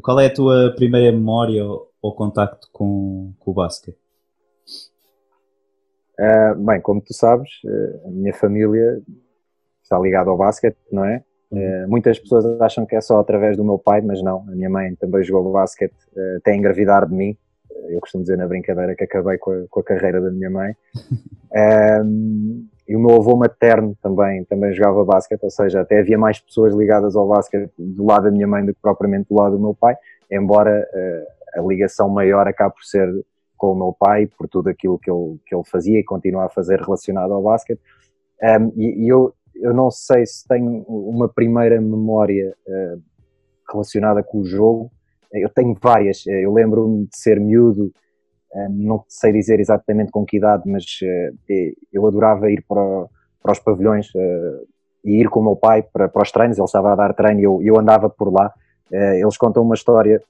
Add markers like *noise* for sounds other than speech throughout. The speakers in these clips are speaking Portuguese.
qual é a tua primeira memória ou, ou contacto com, com o basquete? Uh, bem, como tu sabes, uh, a minha família está ligada ao basquete, não é? Uh, muitas pessoas acham que é só através do meu pai, mas não. A minha mãe também jogou basquete até engravidar de mim. Eu costumo dizer na brincadeira que acabei com a, com a carreira da minha mãe. *laughs* E o meu avô materno também, também jogava basquete, ou seja, até havia mais pessoas ligadas ao basquete do lado da minha mãe do que propriamente do lado do meu pai, embora a ligação maior acabe por ser com o meu pai por tudo aquilo que ele, que ele fazia e continua a fazer relacionado ao basquete. Um, e, e eu, eu não sei se tenho uma primeira memória uh, relacionada com o jogo. Eu tenho várias. Eu lembro-me de ser miúdo, não sei dizer exatamente com que idade, mas uh, eu adorava ir para, para os pavilhões uh, e ir com o meu pai para, para os treinos. Ele estava a dar treino e eu, eu andava por lá. eles contam uma história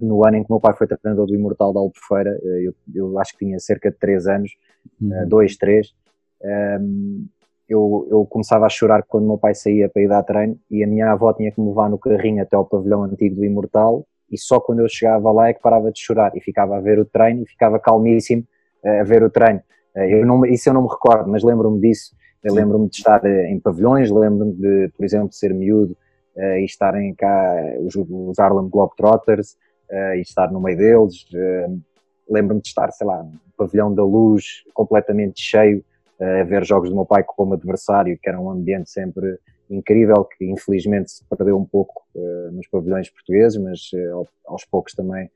no ano em que o meu pai foi treinador do Imortal da Albufeira, eh, eu, eu acho que tinha cerca de 3 anos, 2, uhum. 3, um, ehm, eu, eu, começava a chorar quando o meu pai saía para ir dar treino e a minha avó tinha que me levar no carrinho até ao pavilhão antigo do Imortal e só quando eu chegava lá é que parava de chorar e ficava a ver o treino e ficava calmíssimo eh, a ver o treino. Eh, eu não, isso eu não me recordo, mas lembro-me disso. Eu lembro-me de estar em pavilhões, lembro-me de, por exemplo, de ser miúdo e estarem cá os, os Harlem Globetrotters, uh, e estar no meio deles. Uh, Lembro-me de estar, sei lá, no pavilhão da luz completamente cheio, a ver jogos do meu pai como adversário, que era um ambiente sempre incrível, que infelizmente se perdeu um pouco nos pavilhões portugueses, mas aos poucos também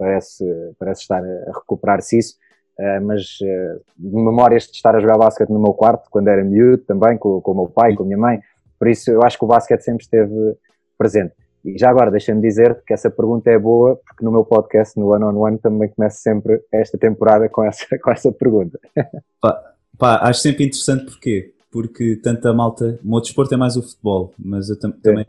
parece, parece estar a recuperar-se isso. Uh, mas uh, memórias de estar a jogar basquete no meu quarto quando era miúdo também, com, com o meu pai, com a minha mãe. Por isso eu acho que o basquete sempre esteve presente. E já agora, deixa-me dizer que essa pergunta é boa, porque no meu podcast, no One on One, também começo sempre esta temporada com essa, *laughs* com essa pergunta. Pá, pá acho sempre interessante porquê? Porque tanta malta, o meu desporto é mais o futebol, mas eu tam também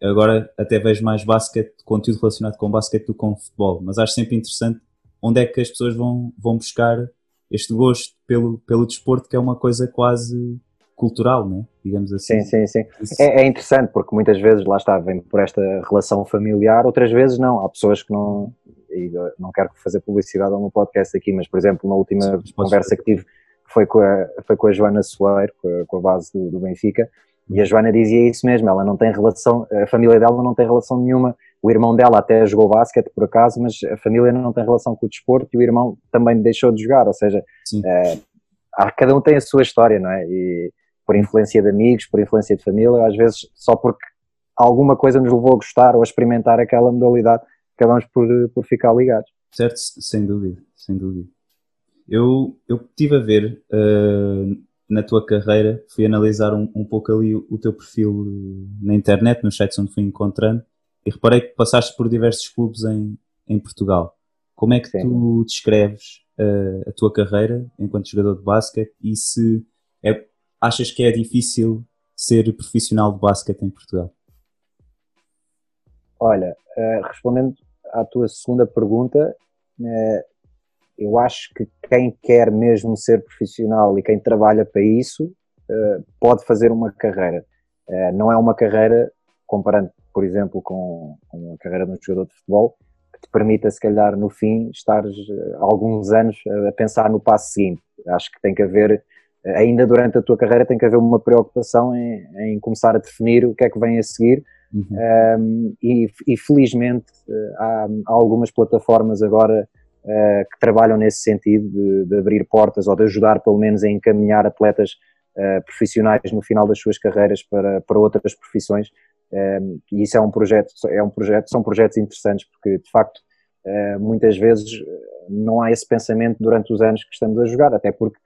agora até vejo mais basquete, conteúdo relacionado com basquete do que com futebol, mas acho sempre interessante onde é que as pessoas vão, vão buscar este gosto pelo, pelo desporto, que é uma coisa quase cultural, né? digamos assim. Sim, sim, sim. É, é, interessante porque muitas vezes lá está, vem por esta relação familiar, outras vezes não. Há pessoas que não, e não quero fazer publicidade ao meu podcast aqui, mas por exemplo, na última sim, conversa que tive foi com a, foi com a Joana Soeiro, com a, com a base do, do, Benfica, e a Joana dizia isso mesmo, ela não tem relação, a família dela não tem relação nenhuma, o irmão dela até jogou basquete por acaso, mas a família não tem relação com o desporto e o irmão também deixou de jogar, ou seja, é, cada um tem a sua história, não é? E, por influência de amigos, por influência de família, às vezes só porque alguma coisa nos levou a gostar ou a experimentar aquela modalidade, acabamos por, por ficar ligados. Certo, sem dúvida, sem dúvida. Eu, eu estive a ver uh, na tua carreira, fui analisar um, um pouco ali o, o teu perfil na internet, nos sites onde fui encontrando, e reparei que passaste por diversos clubes em, em Portugal. Como é que Sim. tu descreves uh, a tua carreira enquanto jogador de basquete e se é, achas que é difícil ser profissional de basquete em Portugal? Olha, uh, respondendo à tua segunda pergunta, uh, eu acho que quem quer mesmo ser profissional e quem trabalha para isso uh, pode fazer uma carreira. não é uma carreira, comparando, por exemplo, com, com a carreira de um jogador de futebol, que te permita, se calhar, no fim, estar alguns anos a pensar no passo seguinte. Acho que tem que haver ainda durante a tua carreira tem que haver uma preocupação em, em começar a definir o que é que vem a seguir uhum. um, e, e, felizmente eh, há, há, algumas plataformas agora uh, que trabalham nesse sentido de, de, abrir portas ou de ajudar pelo menos a encaminhar atletas uh, profissionais no final das suas carreiras para, para outras profissões um, e isso é um projeto é um projeto são projetos interessantes porque de facto uh, muitas vezes não há esse pensamento durante os anos que estamos a jogar até porque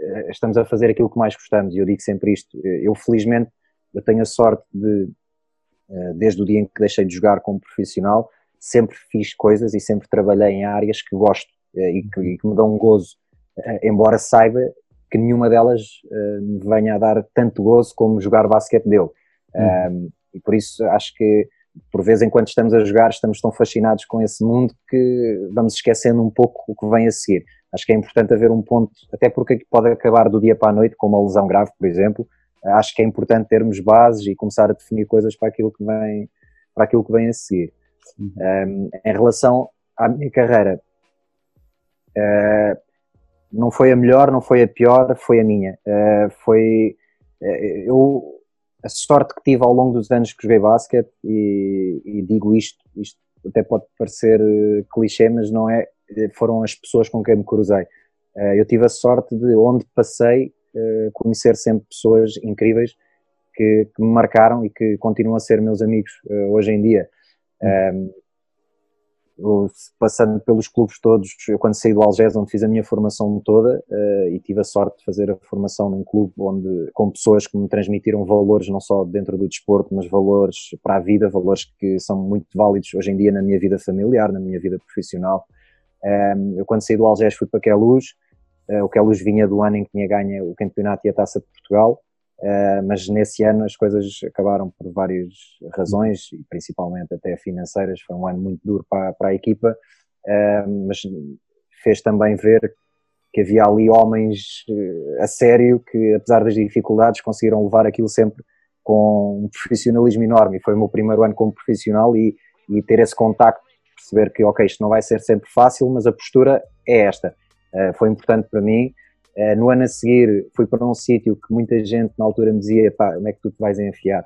eh, estamos a fazer aquilo que mais gostamos e eu digo sempre isto. Eh, eu felizmente eu tenho a sorte de, eh, desde o dia em que deixei de jogar como profissional, sempre fiz coisas e sempre trabalhei em áreas que gosto e que, e que me dão um gozo, embora saiba que nenhuma delas me venha a dar tanto gozo como jogar basquete deu. Uhum. e por isso acho que por vezes enquanto estamos a jogar estamos tão fascinados com esse mundo que vamos esquecendo um pouco o que vem a seguir. Acho que é importante haver um ponto, até porque pode acabar do dia para a noite com uma lesão grave, por exemplo. Acho que é importante termos bases e começar a definir coisas para aquilo que vem, para aquilo que vem a seguir. Um, em relação à minha carreira, uh, não foi a melhor, não foi a pior, foi a minha. Uh, foi eu a sorte que tive ao longo dos anos que joguei basquete e, e digo isto, isto até pode parecer clichê, mas não é, foram as pessoas com quem me cruzei. eu tive a sorte de onde passei conhecer sempre pessoas incríveis que, que, me marcaram e que continuam a ser meus amigos uh, hoje em dia. Um, passando pelos clubes todos, eu quando saí do Algés, onde fiz a minha formação toda, uh, e tive a sorte de fazer a formação num clube onde, com pessoas que me transmitiram valores não só dentro do desporto, mas valores para a vida, valores que são muito válidos hoje em dia na minha vida familiar, na minha vida profissional. Um, eu quando saí do Algés fui para Queluz, uh, o Queluz vinha do ano em que tinha ganho o campeonato e a taça de Portugal, Uh, mas nesse ano as coisas acabaram por várias razões, e principalmente até financeiras. Foi um ano muito duro para, para a equipa, uh, mas fez também ver que havia ali homens uh, a sério que, apesar das dificuldades, conseguiram levar aquilo sempre com um profissionalismo enorme. E foi o meu primeiro ano como profissional e, e ter esse contacto, perceber que, ok, isto não vai ser sempre fácil, mas a postura é esta. foi importante para mim Uh, no ano a seguir fui para um sítio que muita gente na altura me dizia, pá, onde é que tu te vais enfiar?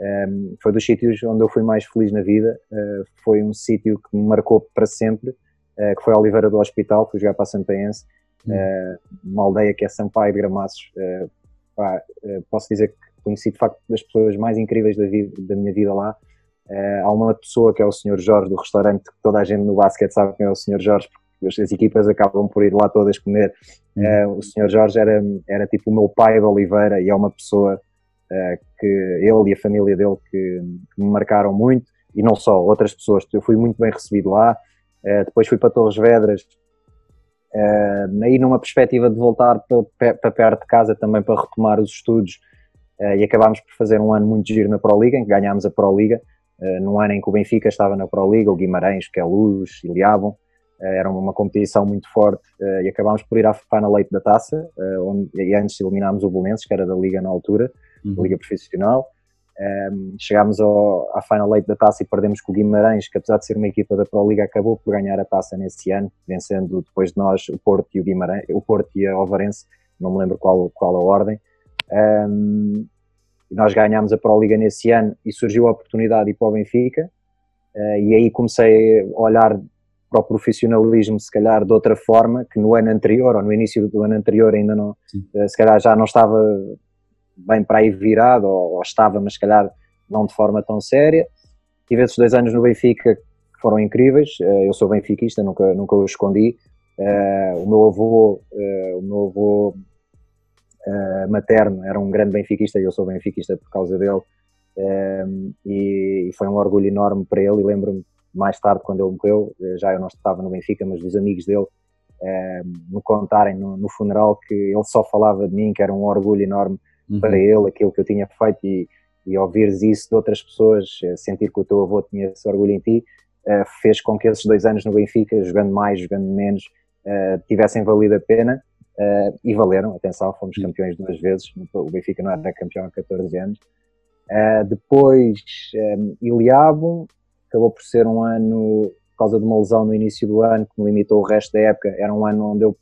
Um, ehm, foi dos sítios onde eu fui mais feliz na vida, uh, foi um sítio que me marcou para sempre, uh, que foi a Oliveira do Hospital, fui jogar para a Sampaense, hum. uma aldeia que é Sampaio de Gramaços, pá, posso dizer que conheci de facto das pessoas mais incríveis da, vida, da minha vida lá, há uma pessoa que é o Sr. Jorge do restaurante, que toda a gente no basquete sabe quem é o Sr. Jorge, as equipas acabam por ir lá todas comer. Uh, o senhor Jorge era, era tipo o meu pai de Oliveira e é uma pessoa uh, que ele e a família dele que, que, me marcaram muito e não só, outras pessoas. Eu fui muito bem recebido lá. Uh, depois fui para Torres Vedras, aí numa perspectiva de voltar para, para perto de casa também para retomar os estudos e acabámos por fazer um ano muito giro na Pro Liga, em que ganhámos a Pro Liga. Uh, num ano em que o Benfica estava na Pro Liga, o Guimarães, que é Luz, Iliabon, era uma competição muito forte uh, e acabámos por ir à Final Eight da taça, uh, onde, e antes eliminámos o Belenenses, que era da Liga na altura, uhum. da Liga Profissional. Um, ehm, chegámos ao, à Final Eight da taça e perdemos com o Guimarães, que apesar de ser uma equipa da Pro Liga, acabou por ganhar a taça nesse ano, vencendo depois de nós o Porto e o Guimarães, o Porto e a Ovarense, não me lembro qual, qual a ordem. Um, ehm, nós ganhámos a Pro Liga nesse ano e surgiu a oportunidade de ir para o Benfica, uh, e aí comecei a olhar para o profissionalismo, se calhar de outra forma, que no ano anterior ou no início do ano anterior ainda não, Sim. Eh, se calhar já não estava bem para aí virado, ou, ou, estava, mas se calhar não de forma tão séria. Tive esses dois anos no Benfica que foram incríveis, eh, eu sou benfiquista, nunca, nunca o escondi. Eh, o meu avô, o meu avô materno era um grande benfiquista e eu sou benfiquista por causa dele. e, foi um orgulho enorme para ele e lembro-me mais tarde, quando ele morreu, eh, já eu não estava no Benfica, mas dos amigos dele eh, me contarem no, no, funeral que ele só falava de mim, que era um orgulho enorme uhum. para ele, aquilo que eu tinha feito e, e ouvires isso de outras pessoas, eh, sentir que o teu avô tinha esse orgulho em ti, eh, fez com que esses dois anos no Benfica, jogando mais, jogando menos, eh, tivessem valido a pena e valeram, atenção, fomos uhum. campeões duas vezes, o Benfica não era campeão há 14 anos. depois, um, Iliabo, acabou por ser um ano, por causa de uma lesão no início do ano, que me limitou o resto da época, era um ano onde eu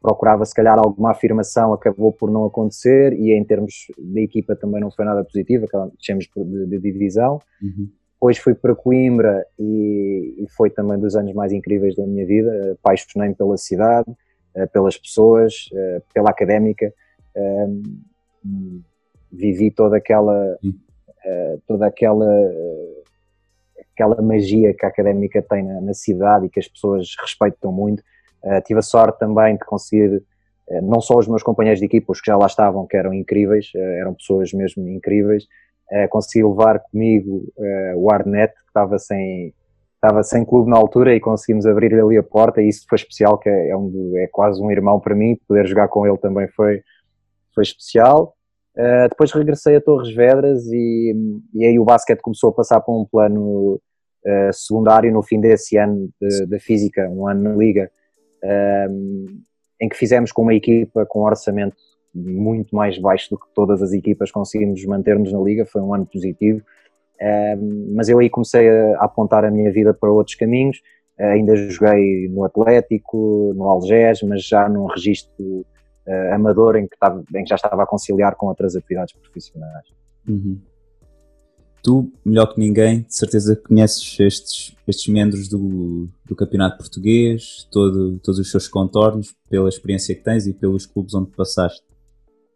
procurava se calhar alguma afirmação, acabou por não acontecer e em termos de equipa também não foi nada positivo, deixamos de, de divisão. Uhum. Depois fui para Coimbra e, e, foi também dos anos mais incríveis da minha vida, apaixonei-me pela cidade, eh, pelas pessoas, eh, pela académica, eh, vivi toda aquela, toda aquela aquela magia que a académica tem na, na cidade e que as pessoas respeitam muito. Uh, tive a sorte também de conseguir, uh, não só os meus companheiros de equipa, os que já lá estavam, que eram incríveis, uh, eram pessoas mesmo incríveis, consegui levar comigo o Arnet, que estava sem, estava sem clube na altura e conseguimos abrir ali a porta e isso foi especial, que é, é, um, é quase um irmão para mim, poder jogar com ele também foi, foi especial. Uh, depois regressei a Torres Vedras e, e aí o basquete começou a passar para um plano uh, secundário no fim desse ano da Física, um ano na Liga, um, em que fizemos com uma equipa com um orçamento muito mais baixo do que todas as equipas conseguimos manter-nos na Liga, foi um ano positivo. mas eu aí comecei a, apontar a minha vida para outros caminhos. ainda joguei no Atlético, no Algés, mas já num registro amador em que, estava, em que já estava a conciliar com outras atividades profissionais. Uhum tu, melhor que ninguém, de certeza conheces estes, estes membros do, do campeonato português, todo, todos os seus contornos, pela experiência que tens e pelos clubes onde passaste.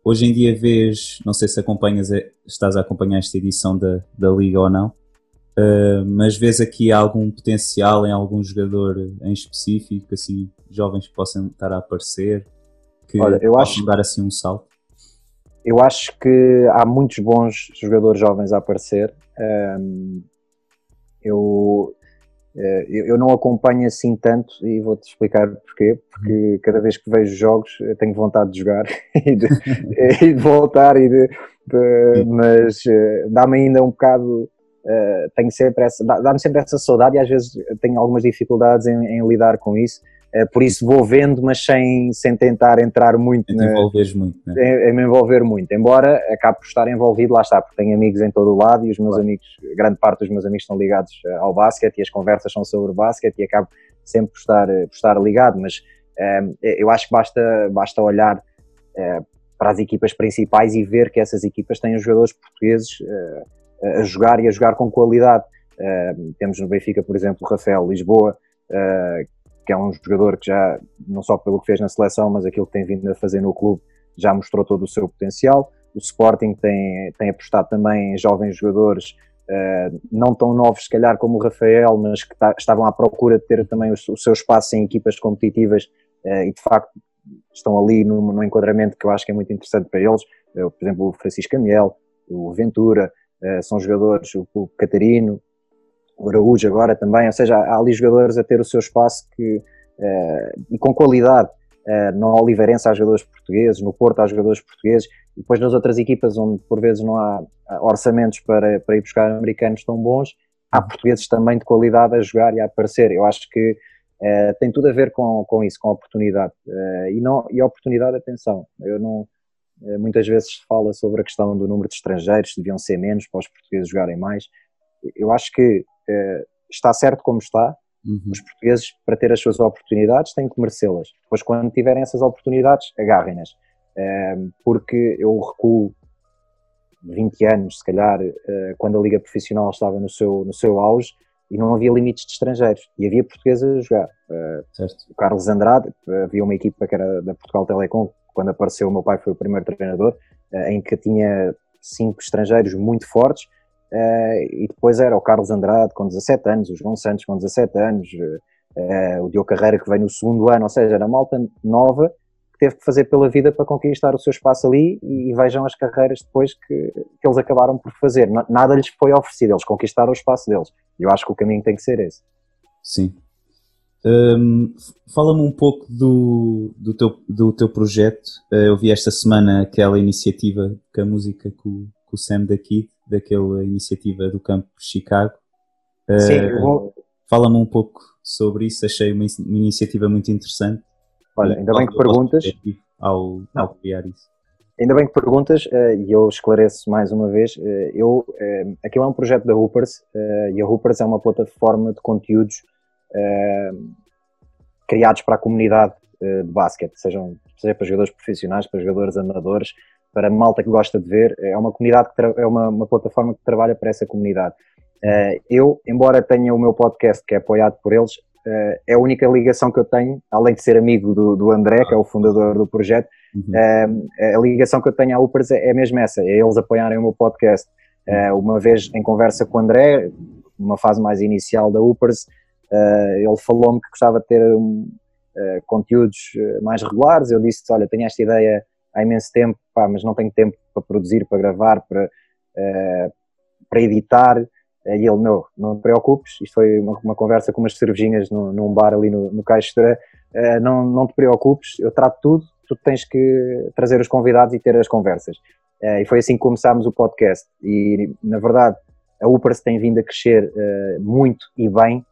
Hoje em dia vês, não sei se acompanhas, estás a acompanhar esta edição da, da Liga ou não, uh, mas vês aqui algum potencial em algum jogador em específico, assim, jovens que possam estar a aparecer, que Olha, eu acho... dar assim um salto? eu acho que há muitos bons jogadores jovens a aparecer. Um, eu, eh, eu não acompanho assim tanto e vou-te explicar porquê. Porque cada vez que vejo jogos tenho vontade de jogar *laughs* e, de, *laughs* e de voltar, e de, de mas uh, dá-me ainda um bocado. Uh, tenho sempre essa, dá-me sempre essa saudade e às vezes tenho algumas dificuldades em, em lidar com isso. Eh, por isso vou vendo, mas sem, sem tentar entrar muito. Em, muito né? em, em, me envolver muito, embora acabe por estar envolvido, lá está, porque tenho amigos em todo o lado e os meus claro. amigos, grande parte dos meus amigos estão ligados eh, ao basquete e as conversas são sobre basquete e acabo sempre por estar, eh, por estar ligado, mas eu acho que basta, basta olhar para as equipas principais e ver que essas equipas têm os jogadores portugueses a jogar e a jogar com qualidade. temos no Benfica, por exemplo, o Rafael Lisboa, que é um jogador que já, não só pelo que fez na seleção, mas aquilo que tem vindo a fazer no clube, já mostrou todo o seu potencial. O Sporting tem, tem apostado também em jovens jogadores, uh, não tão novos se calhar como o Rafael, mas que tá, estavam à procura de ter também o, o seu espaço em equipas competitivas uh, e de facto estão ali no, no, enquadramento que eu acho que é muito interessante para eles. Uh, por exemplo, o Francisco Amiel, o Ventura, são jogadores, o, o Catarino, o Araújo agora também, ou seja, há ali jogadores a ter o seu espaço que, uh, com qualidade. Uh, no Oliveirense há jogadores portugueses, no Porto há jogadores portugueses, e depois nas outras equipas onde por vezes não há orçamentos para, para ir buscar americanos tão bons, há portugueses também de qualidade a jogar e a aparecer. Eu acho que uh, tem tudo a ver com, com isso, com a oportunidade. Uh, e, não, e a oportunidade, atenção, eu não, muitas vezes se fala sobre a questão do número de estrangeiros, deviam ser menos para os portugueses jogarem mais. Eu acho que está certo como está. Uhum. Os portugueses, para ter as suas oportunidades, têm que merecê-las. Depois, quando tiverem essas oportunidades, agarrem-nas. Uh, porque eu recuo 20 anos, se calhar, uh, quando a Liga Profissional estava no seu, no seu auge e não havia limites de estrangeiros e havia portugueses a jogar. o Carlos Andrade, havia uma equipa que era da Portugal Telecom, quando apareceu o meu pai foi o primeiro treinador, em que tinha cinco estrangeiros muito fortes e depois era o Carlos Andrade com 17 anos, o João Santos com 17 anos, uh, o Diogo Carreira que veio no segundo ano, ou seja, era malta nova que teve que fazer pela vida para conquistar o seu espaço ali e, vejam as carreiras depois que, que, eles acabaram por fazer. Nada lhes foi oferecido, eles conquistaram o espaço deles. Eu acho que o caminho tem que ser esse. Sim. Um, Fala-me um pouco do, do, teu, do teu projeto. Eu vi esta semana aquela iniciativa com a música com, com o Sam daqui daquela iniciativa do Campo Chicago. Sim, uh, vou... Fala-me um pouco sobre isso, achei uma, uma iniciativa muito interessante. Olha, ainda bem que perguntas. Ao, ao criar isso. Ainda bem que perguntas, uh, e eu esclareço mais uma vez. Uh, eu, aquilo é um projeto da Hoopers, e a Hoopers é uma plataforma de conteúdos criados para a comunidade de basquete, sejam, seja para jogadores profissionais, para jogadores amadores, para malta que gosta de ver. É uma comunidade que é uma, uma, plataforma que trabalha para essa comunidade. Uh, eu, embora tenha o meu podcast que é apoiado por eles, uh, é a única ligação que eu tenho, além de ser amigo do, do André, que é o fundador do projeto, uhum. uh, a ligação que eu tenho à Upers é, é mesmo essa, é eles apoiarem o meu podcast. uma vez em conversa com o André, numa fase mais inicial da Upers, ele falou-me que gostava de ter um, conteúdos mais regulares. Eu disse: Olha, tenho esta ideia há imenso tempo, pá, mas não tenho tempo para produzir, para gravar, para, uh, para editar. E ele, meu, não te preocupes, isto foi uma, uma conversa com umas cervejinhas num bar ali no, no Caixeira, uh, não, não te preocupes, eu trato tudo, tu tens que trazer os convidados e ter as conversas. Uh, e foi assim que começámos o podcast. E, na verdade, a Upers tem vindo a crescer uh, muito e bem,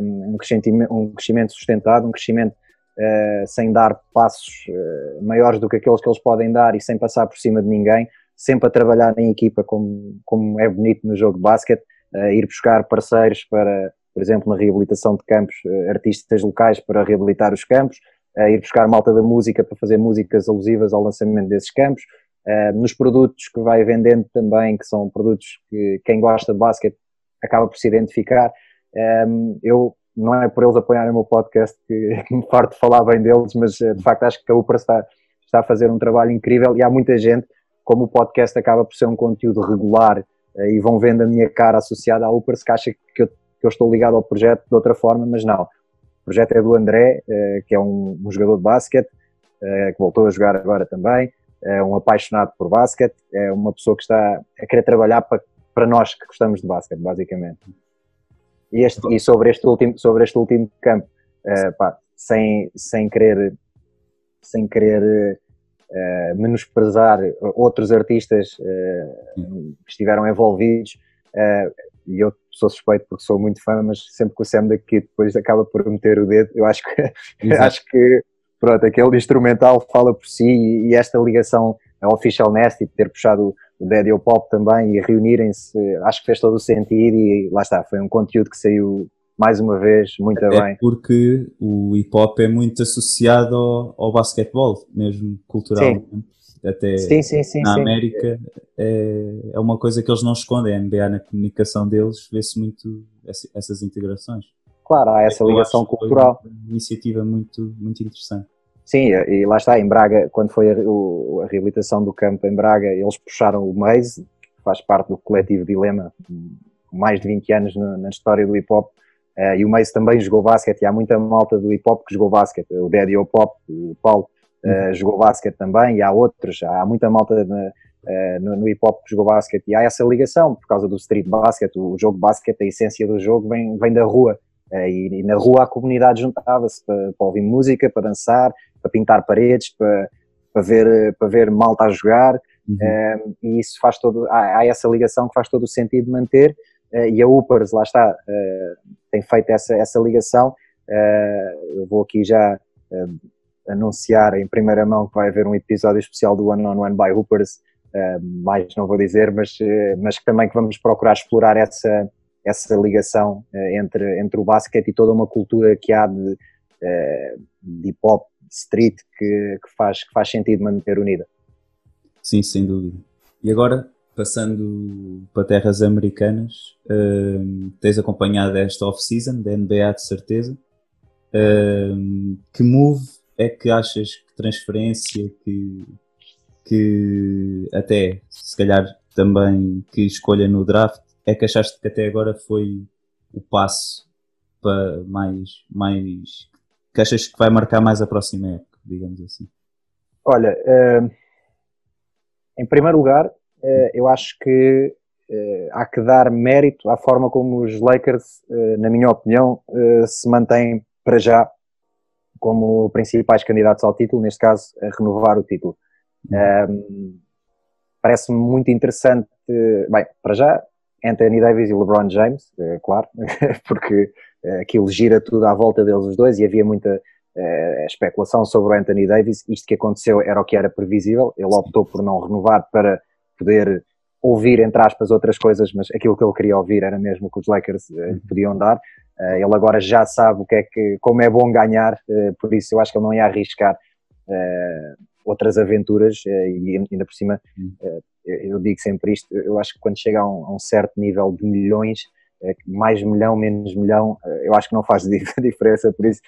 um, crescimento, um crescimento sustentado, um crescimento uh, sem dar passos uh, maiores do que aqueles que eles podem dar e sem passar por cima de ninguém. sempre a trabalhar em equipa, como, como é bonito no jogo de basquete, uh, ir buscar parceiros para, por exemplo, na reabilitação de campos, artistas locais para reabilitar os campos, ir buscar malta da música para fazer músicas alusivas ao lançamento desses campos, nos produtos que vai vendendo também, que são produtos que quem gosta de basquete acaba por se identificar. Um, eu não é por eles apoiarem o meu podcast que, *laughs* me farto de falar bem deles, mas de facto acho que a UPRA está, está a fazer um trabalho incrível e há muita gente como o podcast acaba por ser um conteúdo regular uh, e vão vendo a minha cara associada à Upers, que acha que eu, que eu, estou ligado ao projeto de outra forma, mas não. O projeto é do André, uh, que é um, um, jogador de basquete, que voltou a jogar agora também, é um apaixonado por basquete, é uma pessoa que está a querer trabalhar para, para nós que gostamos de basquete, basicamente. E, este, e sobre, este último, sobre este último campo, pá, sem, sem querer, sem querer uh, menosprezar outros artistas uh, que estiveram envolvidos. Uh, e eu sou suspeito porque sou muito fã, mas sempre que o Sam daqui depois acaba por meter o dedo, eu acho que, *laughs* acho que pronto, aquele instrumental fala por si e, e esta ligação ao Official Nest e ter puxado o Daddy o Pop também e reunirem-se, acho que fez todo o sentido e lá está, foi um conteúdo que saiu mais uma vez, muito Até bem. porque o hip hop é muito associado ao, ao basquetebol, mesmo culturalmente. Sim. Até sim, sim, na América é, é uma coisa que eles não escondem. A NBA na comunicação deles vê-se muito essas integrações. Claro, há essa ligação cultural. Uma iniciativa muito, muito interessante. Sim, e lá está, em Braga, quando foi a, a reabilitação do campo em Braga, eles puxaram o Maze, que faz parte do coletivo Dilema, mais de 20 anos na, na história do hip hop, Uh, e o Mace também jogou basquete, e há muita malta do hip hop que jogou basquete. O Daddy o Pop, o Paulo, uh, uhum. jogou basquete também, e há outros, há muita malta na, uh, no, no, hip hop que jogou basquete. E há essa ligação por causa do street basket, o, jogo basquete, a essência do jogo vem, vem da rua. E, e, na rua a comunidade juntava-se para, para, ouvir música, para dançar, para pintar paredes, para, para, ver, para ver malta a jogar. Uhum. e isso faz todo, há, há essa ligação que faz todo o sentido manter. Uh, e a Upers, lá está, uh, tem feito essa, essa ligação. Uh, eu vou aqui já anunciar em primeira mão que vai haver um episódio especial do One on One by Hoopers, mais não vou dizer, mas, mas também que vamos procurar explorar essa, essa ligação entre, entre o basquete e toda uma cultura que há de, de hip hop, street, que, que, faz, que faz sentido manter unida. Sim, sem dúvida. E agora, passando para terras americanas, uh, tens acompanhado esta off-season da NBA de certeza. Uh, que move é que achas que transferência, que, que até se calhar também que escolha no draft, é que achaste que até agora foi o passo para mais, mais que achas que vai marcar mais a próxima época, digamos assim? Olha, uh, em primeiro lugar, eh, eu acho que eh, há que dar mérito à forma como os Lakers, eh, na minha opinião, se mantêm para já como principais candidatos ao título, neste caso, a renovar o título. Um, Parece-me muito interessante, bem, para já, Anthony Davis e LeBron James, é claro, *laughs* porque aquilo gira tudo à volta deles os dois e havia muita especulação sobre o Anthony Davis. Isto que aconteceu era o que era previsível, ele optou por não renovar para poder ouvir, entre aspas, outras coisas, mas aquilo que ele queria ouvir era mesmo o que os Lakers uh, lhe podiam dar. Ele agora já sabe o que é que, como é bom ganhar, por isso eu acho que ele não ia arriscar outras aventuras e ainda por cima, eu digo sempre isto, eu acho que quando chega a um, a um certo nível de milhões, mais milhão, menos milhão, eu acho que não faz *laughs* diferença, por isso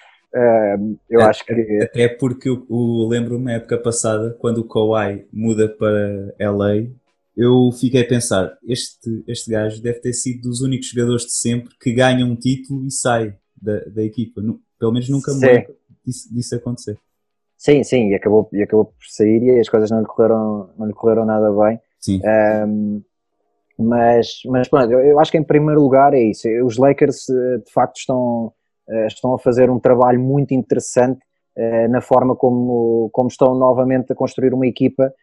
eu acho que. Até porque eu, eu lembro-me, época passada, quando o Kawhi muda para LA, eu fiquei a pensar: este, este gajo deve ter sido dos únicos jogadores de sempre que ganha um título e sai da, da equipa. Pelo menos nunca lembro disso, disso acontecer. Sim, sim, e acabou, e acabou por sair e as coisas não lhe correram, não lhe correram nada bem. Sim. Um, mas, mas pronto, eu, eu acho que em primeiro lugar é isso. Os Lakers eh, de facto estão eh, estão a fazer um trabalho muito interessante eh, na forma como, como estão novamente a construir uma equipa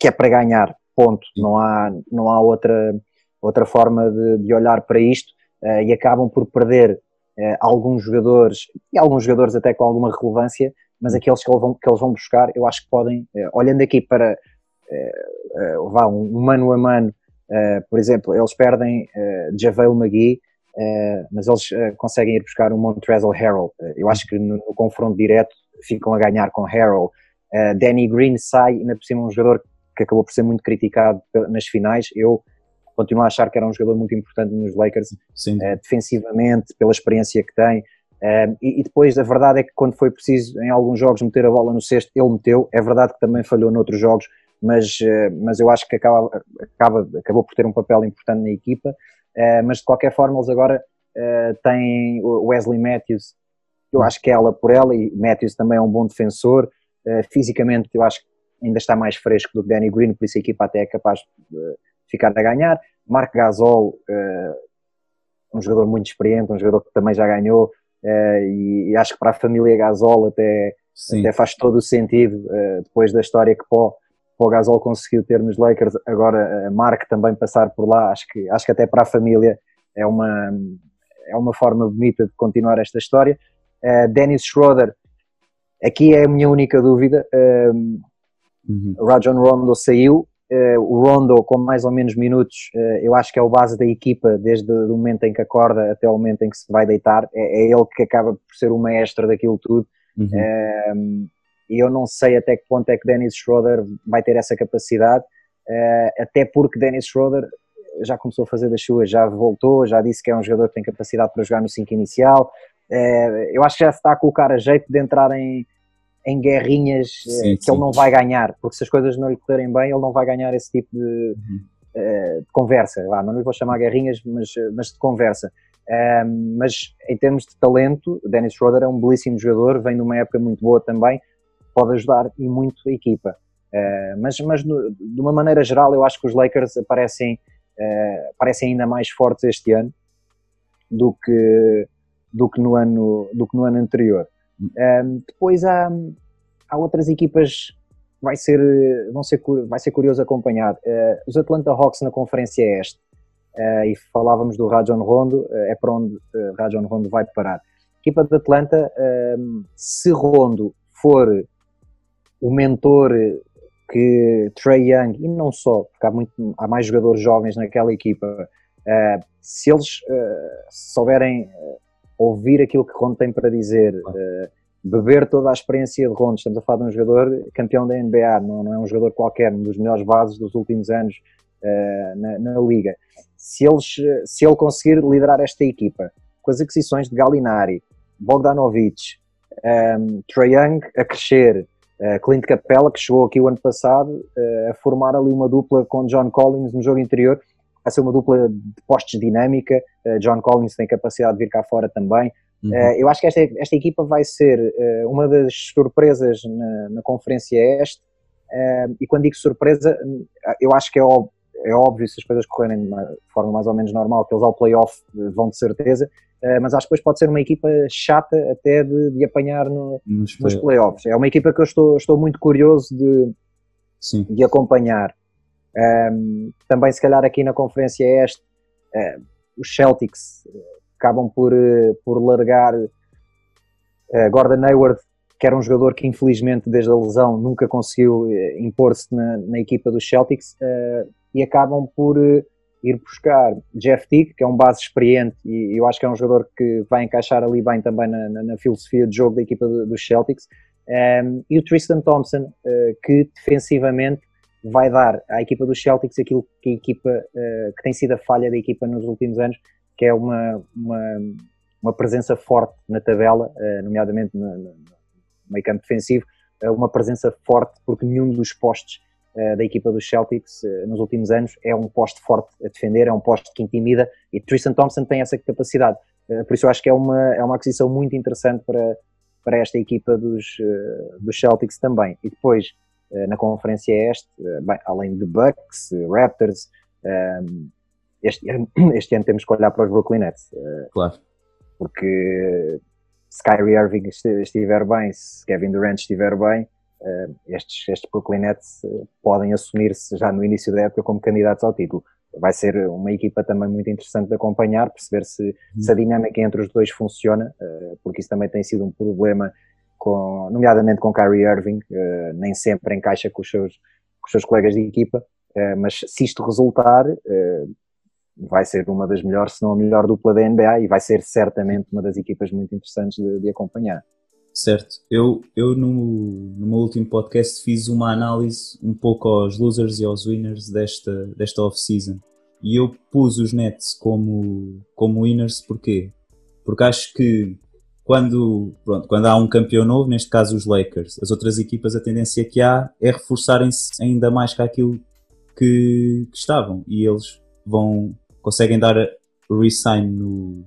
que é para ganhar, ponto. Não há, não há outra, outra forma de, de olhar para isto e acabam por perder alguns jogadores, e alguns jogadores até com alguma relevância, mas aqueles que eles vão, que eles vão buscar, eu acho que podem, olhando aqui para vá, um mano a mano, por exemplo, eles perdem uh, Javel McGee, mas eles conseguem ir buscar um Montrezl Harrell. eu acho que no, no, confronto direto ficam a ganhar com Harrell. Danny Green sai, ainda por cima um jogador que acabou por ser muito criticado nas finais. Eu continuo a achar que era um jogador muito importante nos Lakers, uh, defensivamente, pela experiência que tem. Uh, e, e, depois a verdade é que quando foi preciso em alguns jogos meter a bola no cesto, ele meteu. É verdade que também falhou noutros jogos, mas, uh, mas eu acho que acaba, acaba, acabou por ter um papel importante na equipa. mas de qualquer forma, eles agora têm Wesley Matthews, eu acho que é ela por ela, e Matthews também é um bom defensor. fisicamente, eu acho que ainda está mais fresco do que Danny Green, por isso a equipa até é capaz de ficar a ganhar. Marco Gasol, um jogador muito experiente, um jogador que também já ganhou, e, acho que para a família Gasol até, até faz todo o sentido, depois da história que Pó, Pó Gasol conseguiu ter nos Lakers, agora Marco também passar por lá, acho que, acho que até para a família é uma, é uma forma bonita de continuar esta história. Dennis Schroeder, aqui é a minha única dúvida. Uhum. Rajon Rondo saiu, uh, o Rondo com mais ou menos minutos, uh, eu acho que é o base da equipa desde o momento em que acorda até o momento em que se vai deitar, é, é ele que acaba por ser o maestro daquilo tudo. Uhum. Ehm, e eu não sei até que ponto é que Dennis Schroeder vai ter essa capacidade, uh, até porque Dennis Schroeder já começou a fazer das suas, já voltou, já disse que é um jogador que tem capacidade para jogar no 5 inicial. eu acho que já se está a colocar a jeito de entrar em, em guerrinhas eh, sim, que sim. ele não vai ganhar, porque se as coisas não lhe correrem bem, ele não vai ganhar esse tipo de, uhum. uh, de conversa. Lá, não lhe vou chamar guerrinhas, mas, mas de conversa. Uh, mas em termos de talento, Dennis Schroeder é um belíssimo jogador, vem numa época muito boa também, pode ajudar e muito a equipa. Uh, mas mas no, de uma maneira geral, eu acho que os Lakers aparecem, aparecem ainda mais fortes este ano do que, do que, no, ano, do que no ano anterior. Um, depois há, há outras equipas vai ser, vão ser, vai ser curioso acompanhar. Uh, os Atlanta Hawks na Conferência Este, uh, e falávamos do Rajon Rondo, uh, é para onde uh, Rajon Rondo vai parar. Equipa de Atlanta, se Rondo for o mentor que Trey Young, e não só, porque há, muito, há mais jogadores jovens naquela equipa, se eles souberem ouvir aquilo que Rondo tem para dizer, uh, beber toda a experiência de Rondo. Estamos a falar de um jogador campeão da NBA, não, não é um jogador qualquer, um dos melhores bases dos últimos anos uh, na, na, liga. Se, eles, se ele conseguir liderar esta equipa, com as aquisições de Gallinari, Bogdanovic, um, Trae Young a crescer, uh, Clint Capella, que chegou aqui o ano passado, uh, a formar ali uma dupla com John Collins no jogo interior, vai ser uma dupla de postes dinâmica. Uh, John Collins tem capacidade de vir cá fora também. Uhum. Uh, eu acho que esta, esta equipa vai ser uma das surpresas na, na Conferência Este. e quando digo surpresa, eu acho que é óbvio, é óbvio se as coisas correrem de forma mais ou menos normal, que eles ao playoff vão de certeza. mas acho que depois pode ser uma equipa chata até de, de apanhar no, nos, nos playoffs. É uma equipa que eu estou, estou muito curioso de, de acompanhar. Um, também, se calhar, aqui na Conferência Este, uh, os Celtics acabam por, uh, por largar uh, Gordon Hayward, que era um jogador que, infelizmente, desde a lesão, nunca conseguiu impor-se na, na, equipa dos Celtics, e acabam por ir buscar Jeff Teague, que é um base experiente, e eu acho que é um jogador que vai encaixar ali bem também na, na, na filosofia de jogo da equipa dos Celtics, um, e o Tristan Thompson, que defensivamente vai dar à equipa dos Celtics aquilo que equipa uh, que tem sido a falha da equipa nos últimos anos, que é uma, uma, uma presença forte na tabela, uh, nomeadamente no, no, meio campo defensivo, uh, uma presença forte porque nenhum dos postes da equipa dos Celtics nos últimos anos é um poste forte a defender, é um poste que intimida e Tristan Thompson tem essa capacidade. por isso eu acho que é uma, é uma aquisição muito interessante para, para esta equipa dos, dos Celtics também. E depois eh, na Conferência Este, eh, bem, além de Bucks, Raptors, este ano, *coughs* este ano temos que olhar para os Brooklyn Nets. Eh, claro. Porque se Kyrie Irving estiver bem, se Kevin Durant estiver bem, estes, estes Brooklyn Nets podem assumir-se já no início da época como candidatos ao título. Vai ser uma equipa também muito interessante de acompanhar, perceber se, se a uhum. dinâmica entre os dois funciona, porque isso também tem sido um problema com, nomeadamente com Kyrie Irving, nem sempre encaixa com os seus, com os seus colegas de equipa, mas se isto resultar, vai ser uma das melhores, se não a melhor dupla da NBA e vai ser certamente uma das equipas muito interessantes de, de acompanhar. Certo. Eu, eu no, no meu último podcast fiz uma análise um pouco aos losers e aos winners desta, desta off-season. E eu pus os Nets como, como winners, porquê? Porque acho que quando, pronto, quando há um campeão novo, neste caso os Lakers, as outras equipas, a tendência que há é reforçarem-se ainda mais que aquilo que, que estavam. E eles vão, conseguem dar resign no,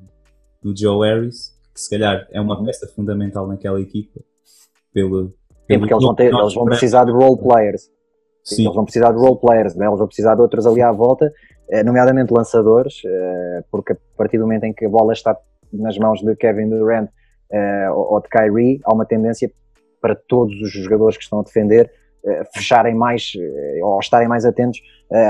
no Joe Harris, que se calhar é uma peça fundamental naquela equipa. Pelo, Sim, porque eles vão, ter, eles vão precisar de role players. Sim. Eles vão precisar de role players, né? eles vão precisar de outros ali à volta, eh, nomeadamente lançadores, eh, porque a partir do momento em que a bola está nas mãos de Kevin Durant eh, ou de Kyrie, há uma tendência para todos os jogadores que estão a defender fecharem mais ou estarem mais atentos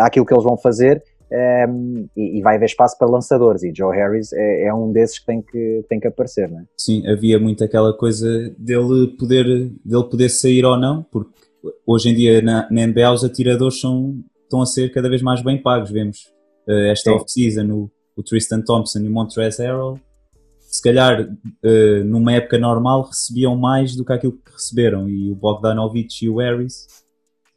àquilo que eles vão fazer um, e, e, vai haver espaço para lançadores e Joe Harris é, é, um desses que tem que, tem que aparecer, não é? Sim, havia muito aquela coisa dele poder, dele poder sair ou não, porque hoje em dia na, na NBA os atiradores são, estão a ser cada vez mais bem pagos, vemos uh, esta off-season o, o, Tristan Thompson e o Montrezl Harrell se calhar uh, numa época normal recebiam mais do que aquilo que receberam e o Bogdanovich e o Harris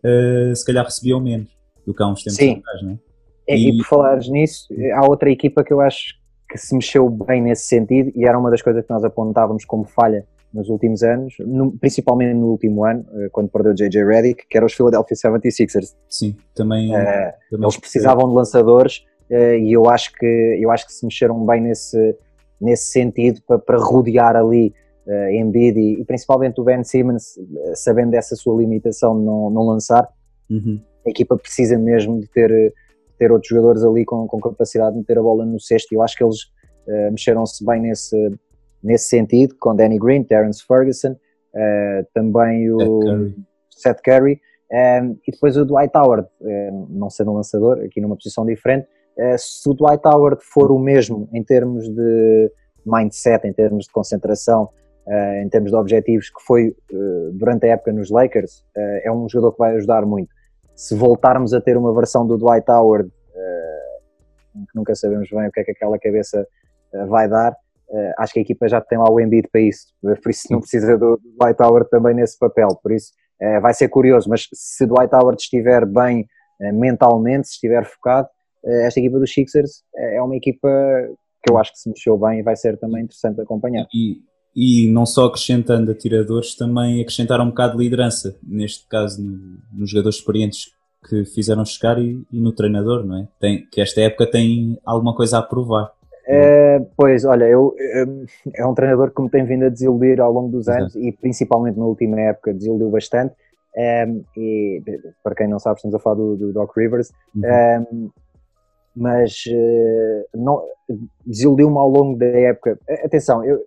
uh, se calhar recebiam menos do que há uns tempos atrás, não é? É, e, e por falares nisso, há outra equipa que eu acho que se mexeu bem nesse sentido e era uma das coisas que nós apontávamos como falha nos últimos anos, no, principalmente no último ano, eh, quando perdeu JJ Redick, que eram os Philadelphia 76ers. Sim, também. Uh, também eles precisavam de lançadores uh, e eu acho, que, eu acho que se mexeram bem nesse, nesse sentido para, para rodear ali uh, Embiid e, e, principalmente o Ben Simmons, sabendo dessa sua limitação de não, não lançar. Uhum. A equipa precisa mesmo de ter ter outros jogadores ali com, com capacidade de meter a bola no cesto. E eu acho que eles uh, mexeram-se bem nesse, nesse sentido, com Danny Green, Terence Ferguson, uh, também o Seth Curry, um, ehm, e depois o Dwight Howard, uh, não sendo um lançador, aqui numa posição diferente, se o Dwight Howard for o mesmo em termos de mindset, em termos de concentração, em termos de objetivos, que foi durante a época nos Lakers, é um jogador que vai ajudar muito se voltarmos a ter uma versão do Dwight Howard, uh, que nunca sabemos bem o que é que aquela cabeça uh, vai dar, uh, acho que a equipa já tem lá o Embiid para isso, por isso não precisa do, Dwight Howard também nesse papel, por isso vai ser curioso, mas se Dwight Howard estiver bem mentalmente, se estiver focado, esta equipa dos Sixers é uma equipa que eu acho que se mexeu bem e vai ser também interessante acompanhar. E e não só acrescentando atiradores, também acrescentar um bocado de liderança, neste caso no, nos jogadores experientes que fizeram chegar e, e, no treinador, não é? Tem, que esta época tem alguma coisa a provar. É, pois, olha, eu, é um treinador que me tem vindo a desiludir ao longo dos anos Exato. e principalmente na última época desiludiu bastante. É, e para quem não sabe, estamos a falar do, do Doc Rivers. Uhum. É, mas eh, não, desiludiu-me ao longo da época. Atenção, eu,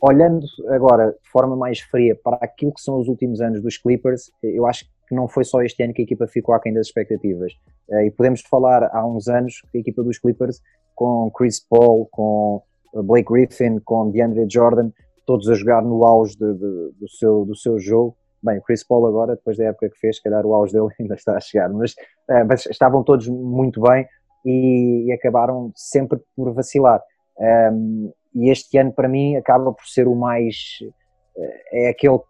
olhando agora de forma mais fria para aquilo que são os últimos anos dos Clippers, eu acho que não foi só este ano que a equipa ficou aquém das expectativas. Eh, e podemos falar há uns anos que a equipa dos Clippers, com Chris Paul, com Blake Griffin, com DeAndre Jordan, todos a jogar no auge de, de, do, seu, do seu jogo. Bem, o Chris Paul agora, depois da época que fez, se calhar o auge dele *laughs* ainda está a chegar, mas, é, mas estavam todos muito bem e, e acabaram sempre por vacilar. Um, ehm, e este ano para mim acaba por ser o mais eh, é aquele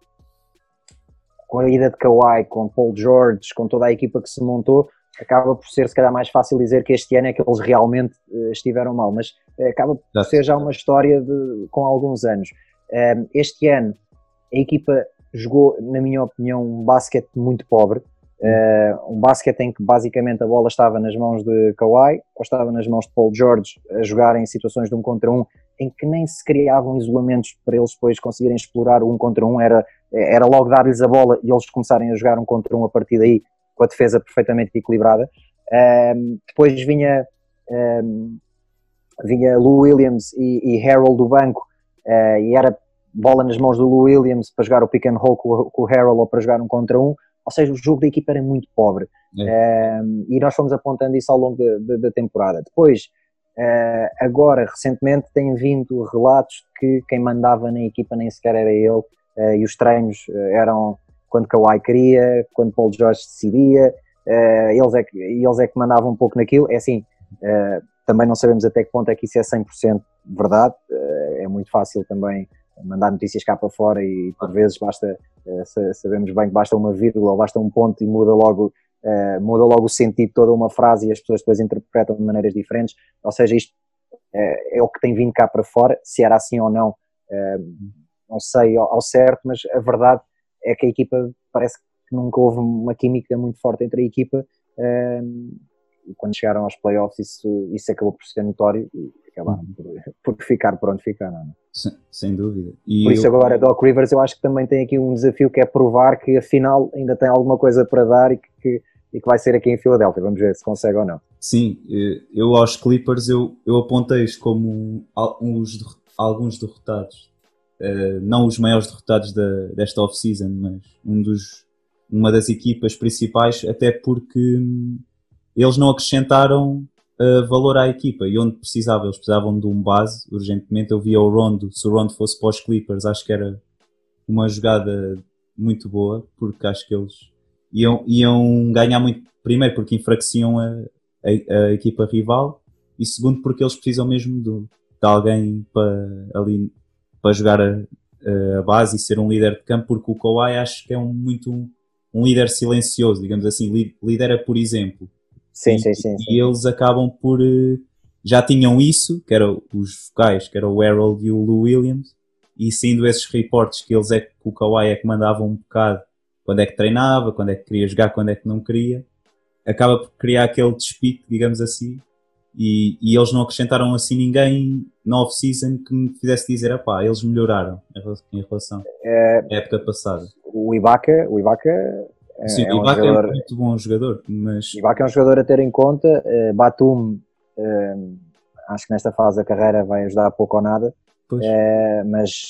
com a ida de Kawhi, com Paul George, com toda a equipa que se montou, acaba por ser se calhar mais fácil dizer que este ano é que eles realmente uh, estiveram mal, mas uh, acaba por ser já uma história de, com alguns anos. Uh, este ano a equipa jogou, na minha opinião, um basquete muito pobre, Uh, um basquete em que basicamente a bola estava nas mãos de Kawhi ou estava nas mãos de Paul George a jogar em situações de um contra um em que nem se criavam isolamentos para eles depois conseguirem explorar o um contra um, era, era logo dar-lhes a bola e eles começarem a jogar um contra um a partir daí com a defesa perfeitamente equilibrada. Uh, depois vinha, uh, vinha Lou Williams e, e Harold do banco eh, e era bola nas mãos do Lou Williams para jogar o pick and roll com, com o Harold ou para jogar um contra um ou seja, o jogo da equipa era muito pobre. É. Um, e nós fomos apontando isso ao longo da temporada. Depois, uh, agora, recentemente, têm vindo relatos que quem mandava na equipa nem sequer era ele, uh, e os treinos uh, eram quando Kawhi queria, quando Paul George decidia, uh, eles, é que, eles é que mandavam um pouco naquilo. É assim, também não sabemos até que ponto é que isso é 100% verdade, é muito fácil também mandar notícias cá para fora e por vezes basta, sabemos bem que basta uma vírgula ou basta um ponto e muda logo, muda logo o sentido de toda uma frase e as pessoas depois interpretam de maneiras diferentes, ou seja, isto é o que tem vindo cá para fora, se era assim ou não, não sei ao certo, mas a verdade é que a equipa parece que nunca houve uma química muito forte entre a equipa e quando chegaram aos playoffs isso, isso acabou por ser notório e acabaram uhum. por, *laughs* por, ficar por onde ficaram. É? Sem, sem, dúvida. E por isso eu... agora Doc Rivers eu acho que também tem aqui um desafio que é provar que afinal ainda tem alguma coisa para dar e que, que e que vai ser aqui em Filadélfia. Vamos ver se consegue ou não. Sim, eu aos Clippers eu, eu apontei-os como uns, alguns derrotados uh, não os maiores derrotados da, desta off-season, mas um dos, uma das equipas principais, até porque hum, eles não acrescentaram uh, valor à equipa e onde precisava, eles precisavam de um base urgentemente. Eu via o Rondo, se o Rondo fosse para os Clippers, acho que era uma jogada muito boa, porque acho que eles iam, iam ganhar muito. Primeiro, porque enfraqueciam a, a, a equipa rival, e segundo, porque eles precisam mesmo de, de alguém para ali para jogar a, a, base e ser um líder de campo, porque o Kawhi acho que é um, muito um, um líder silencioso, digamos assim, lidera por exemplo. Sim, e, sim, sim, sim. E eles acabam por. Eh, já tinham isso, que eram os vocais, que era o Harold e o Lou Williams, e sendo esses reportes que eles é que o Kawhi é que mandavam um bocado quando é que treinava, quando é que queria jogar, quando é que não queria, acaba por criar aquele despique, digamos assim, e, e, eles não acrescentaram assim ninguém na off-season que me fizesse dizer, pá, eles melhoraram em relação é, à época passada. O Ibaka, o Ibaka é, Sim, é o Ibaka um jogador, é muito bom jogador, mas... Ibaka é um jogador a ter em conta, uh, Batum, uh, acho que nesta fase da carreira vai ajudar pouco ou nada, uh, mas,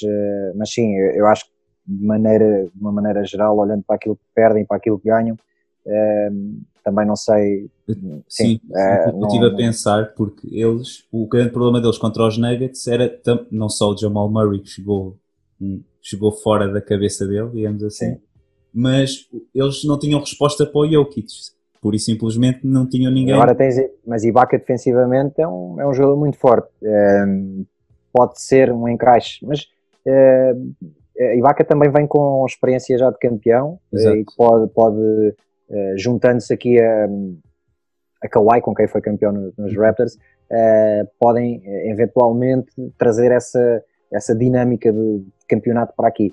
mas sim, eu, eu acho que de, maneira, de uma maneira geral, olhando para aquilo que perdem, para aquilo que ganham, também não sei. Sim, sim é, eu estive a pensar porque eles, o grande problema deles contra os Nuggets era não só o Jamal Murray que chegou, chegou fora da cabeça dele, digamos assim, sim. mas eles não tinham resposta para o Jokic. Por isso simplesmente não tinham ninguém. Agora tens, mas Ibaka defensivamente é um, é um jogador muito forte. É, pode ser um encaixe, mas Ibaka também vem com experiência já de campeão Exato. e pode, pode eh, juntando-se aqui a, a Kawhi, com quem foi campeão nos Raptors, uh, podem eh, eventualmente trazer essa, essa dinâmica de, campeonato para aqui.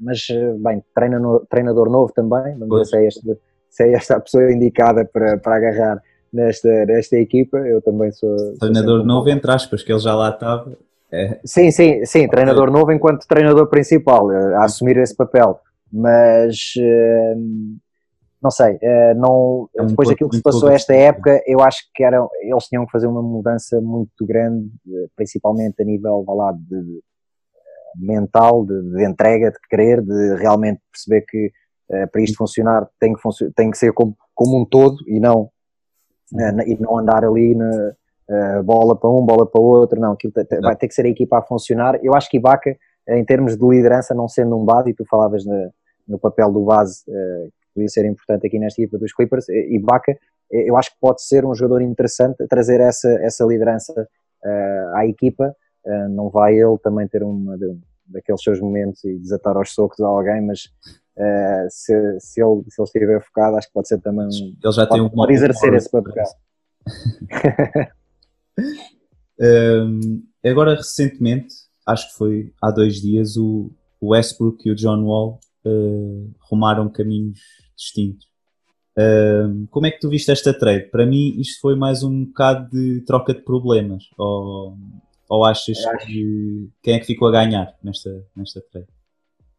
Mas, bem, treino, treinador novo também, vamos ver se é, este, se é esta a pessoa indicada para, para agarrar nesta, nesta equipa. Eu também sou. Treinador sou novo, entre aspas, que ele já lá estava. É. Sim, sim, sim, treinador novo enquanto treinador principal, a assumir esse papel. Mas uh, não sei, uh, não, é depois daquilo que se passou esta época, eu acho que era, eles tinham que fazer uma mudança muito grande, principalmente a nível lá, de, de mental, de, de, entrega, de querer, de realmente perceber que para isto funcionar tem que, func tem que ser como, como um todo e não, e não andar ali na bola para um, bola para o outro, não, aquilo vai ter que ser a equipa a funcionar. Eu acho que Ibaka, em termos de liderança, não sendo um base, e tu falavas na, no papel do base uh, que podia ser importante aqui nesta equipa dos Clippers, e Baca, eh, eu acho que pode ser um jogador interessante a trazer essa, essa liderança uh, à equipa. Não vai ele também ter uma de, daqueles seus momentos e desatar aos socos a alguém, mas uh, se, se, ele, se ele estiver focado, acho que pode ser também um. Ele já tem um pode exercer esse papel. *laughs* um, agora, recentemente, acho que foi há dois dias, o, Westbrook e o John Wall uh, rumaram caminhos distintos. Uh, como é que tu viste esta trade? Para mim, isto foi mais um bocado de troca de problemas. Ou, ou achas que quem é que ficou a ganhar nesta, nesta trade?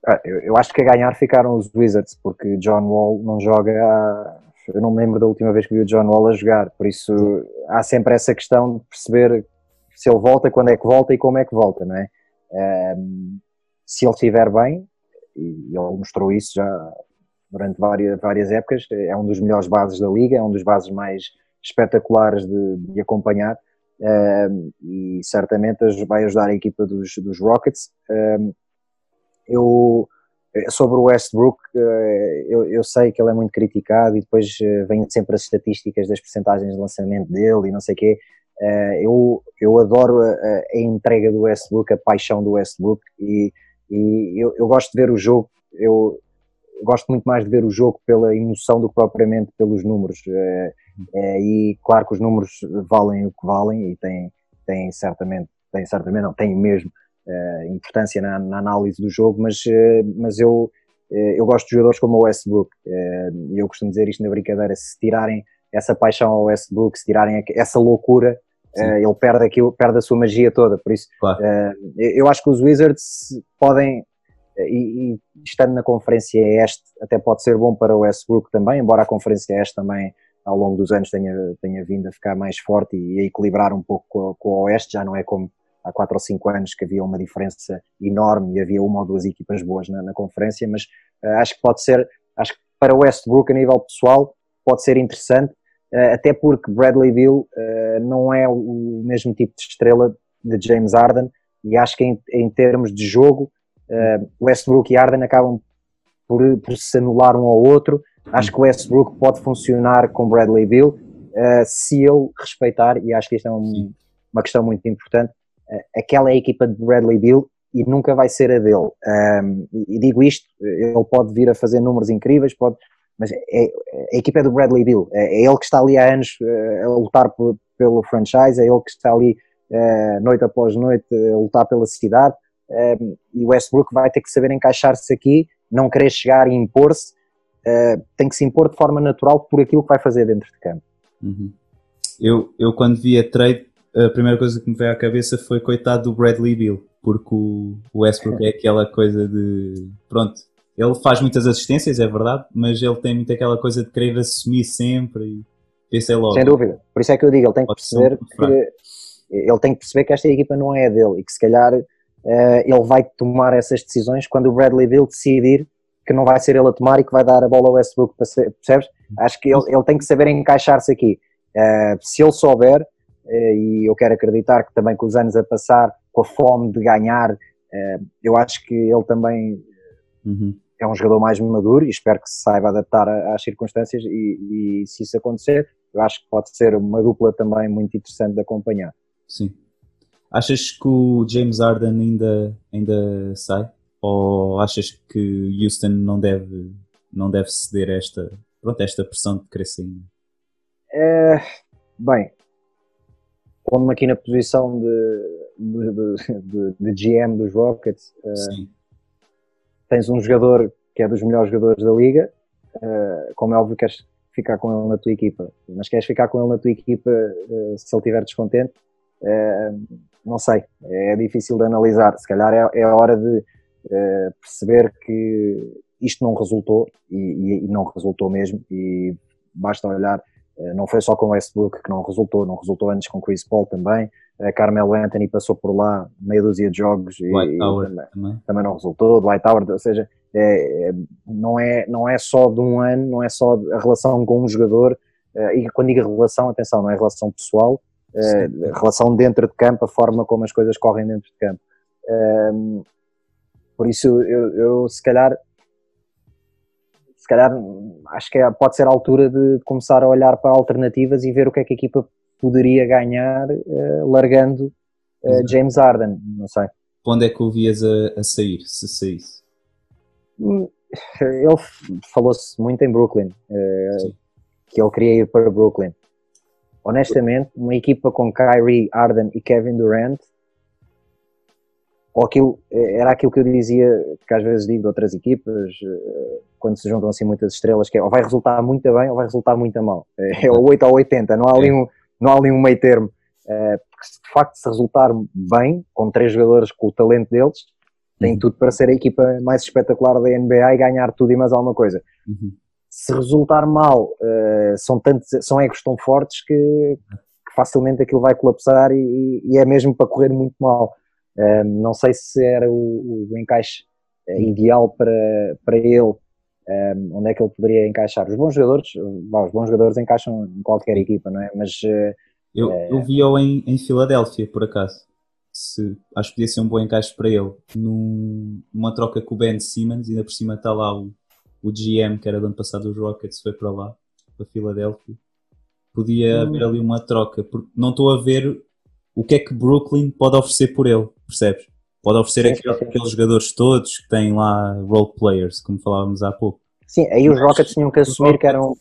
Ah, eu, eu, acho que a ganhar ficaram os Wizards, porque John Wall não joga há, Eu não me lembro da última vez que vi o John Wall a jogar, por isso há sempre essa questão de perceber se ele volta, quando é que volta e como é que volta, não é? Um, se ele estiver bem, e ele mostrou isso já durante várias, várias épocas, é um dos melhores bases da liga, é um dos bases mais espetaculares de, de acompanhar um, e certamente vai ajudar a equipa dos, dos Rockets. Um, eu sobre o Westbrook, eu, eu, sei que ele é muito criticado e depois vêm sempre as estatísticas das percentagens de lançamento dele e não sei o quê. Eu, eu adoro a, a, entrega do Westbrook, a paixão do Westbrook e, e eu, eu gosto de ver o jogo. Eu, gosto muito mais de ver o jogo pela emoção do que propriamente pelos números. e claro que os números valem o que valem e têm, têm certamente, têm certamente, não, têm mesmo uh, importância na, na, análise do jogo, mas, uh, mas eu, uh, eu gosto de jogadores como o Westbrook, e eu costumo dizer isto na brincadeira, se tirarem essa paixão ao Westbrook, se tirarem essa loucura, ele perde aquilo, perde a sua magia toda, por isso claro. eu acho que os Wizards podem, e, e, estando na conferência este, até pode ser bom para o Westbrook também, embora a conferência este também ao longo dos anos tenha, tenha vindo a ficar mais forte e a equilibrar um pouco com, com o Oeste, já não é como há quatro ou cinco anos que havia uma diferença enorme e havia uma ou duas equipas boas na, na conferência, mas uh, acho que pode ser, acho que para o Westbrook a nível pessoal pode ser interessante, uh, até porque Bradley Bill uh, não é o mesmo tipo de estrela de James Harden e acho que em, em termos de jogo Westbrook e Harden acabam por, por, se anular um ao outro. Acho que o Westbrook pode funcionar com Bradley Bill se ele respeitar, e acho que isto é um, uma questão muito importante, aquela é a equipa de Bradley Bill e nunca vai ser a dele. Um, e digo isto, ele pode vir a fazer números incríveis, pode, mas é, a equipa é do Bradley Bill, é, é ele que está ali há anos uh, a lutar por, pelo franchise, é ele que está ali uh, noite após noite a lutar pela cidade, um, e o Westbrook vai ter que saber encaixar-se aqui, não querer chegar e impor-se, uh, tem que se impor de forma natural por aquilo que vai fazer dentro de campo. Uhum. Eu, eu quando vi a trade a primeira coisa que me veio à cabeça foi coitado do Bradley Bill, porque o Westbrook *laughs* é aquela coisa de. Pronto, ele faz muitas assistências, é verdade, mas ele tem muito aquela coisa de querer assumir sempre e pensei logo. Sem dúvida, por isso é que eu digo, ele tem que perceber que. Ele tem que perceber que esta equipa não é dele e que se calhar uh, ele vai tomar essas decisões quando o Bradley Bill decidir que não vai ser ele a tomar e que vai dar a bola ao Westbrook, percebes? Acho que ele, ele tem que saber encaixar-se aqui. Uh, se ele souber, eh, e eu quero acreditar que também com os anos a passar, com a fome de ganhar, eh, eu acho que ele também uhum. é um jogador mais maduro e espero que se saiba adaptar às circunstâncias e, e, se isso acontecer, eu acho que pode ser uma dupla também muito interessante de acompanhar. Sim. Achas que o James Harden ainda, ainda sai? Ou achas que Houston não deve, não deve ceder esta, pronto, esta pressão de crescer É, bem, pondo-me aqui na posição de, de, de, de GM dos Rockets, uh, tens um jogador que é dos melhores jogadores da liga, uh, como é óbvio queres ficar com ele na tua equipa, mas queres ficar com ele na tua equipa uh, se ele estiver descontente, não sei, é difícil de analisar, se calhar é, é a hora de perceber que isto não resultou e, e, e não resultou mesmo. E basta olhar não foi só com o Westbrook que não resultou, não resultou antes com Chris Paul também. A Carmelo Anthony passou por lá meia dúzia de jogos e, e também, também, não resultou. Dwight Howard, ou seja, é, é, não, é, não é só de um ano, não é só a relação com um jogador. Eh, e quando digo relação, atenção, não é relação pessoal, é, relação dentro de campo, a forma como as coisas correm dentro de campo. Ehm, por isso, eu, eu se calhar se calhar acho que é, pode ser a altura de começar a olhar para alternativas e ver o que é que a equipa poderia ganhar uh, largando uh, James Harden, não sei. Onde é que o vias a, a sair, se saísse? Hum, ele falou-se muito em Brooklyn, uh, que ele queria ir para Brooklyn. Honestamente, uma equipa com Kyrie, Harden e Kevin Durant ou aquilo, era aquilo que eu dizia, que às vezes digo de outras equipas, quando se juntam assim muitas estrelas, que é ou vai resultar muito bem ou vai resultar muito mal. É o 8 ou 80, não há ali um, não há ali um meio termo. Eh, porque de facto, se resultar bem, com três jogadores com o talento deles, tem uhum. tudo para ser a equipa mais espetacular da NBA e ganhar tudo e mais alguma coisa. Uhum. Se resultar mal, eh, são, tantos, são egos tão fortes que, que facilmente aquilo vai colapsar e, e é mesmo para correr muito mal não sei se era o, o encaixe eh, ideal para, para ele, onde é que ele poderia encaixar. Os bons jogadores, bom, os bons jogadores encaixam em qualquer equipa, não é? Mas eu, uh, eu vi-o em, em Filadélfia, por acaso. se, acho que podia ser um bom encaixe para ele num, numa troca com o Ben Simmons, ainda por cima está lá o, o GM que era do ano passado dos Rockets, foi para lá, para Filadélfia. Podia hum. haver ali uma troca, porque não estou a ver o que é que Brooklyn pode oferecer por ele, percebes? Pode oferecer sim, aquele, sim. aqueles jogadores todos que têm lá role players, como falávamos há pouco. Sim, aí os Rockets tinham que assumir que eram.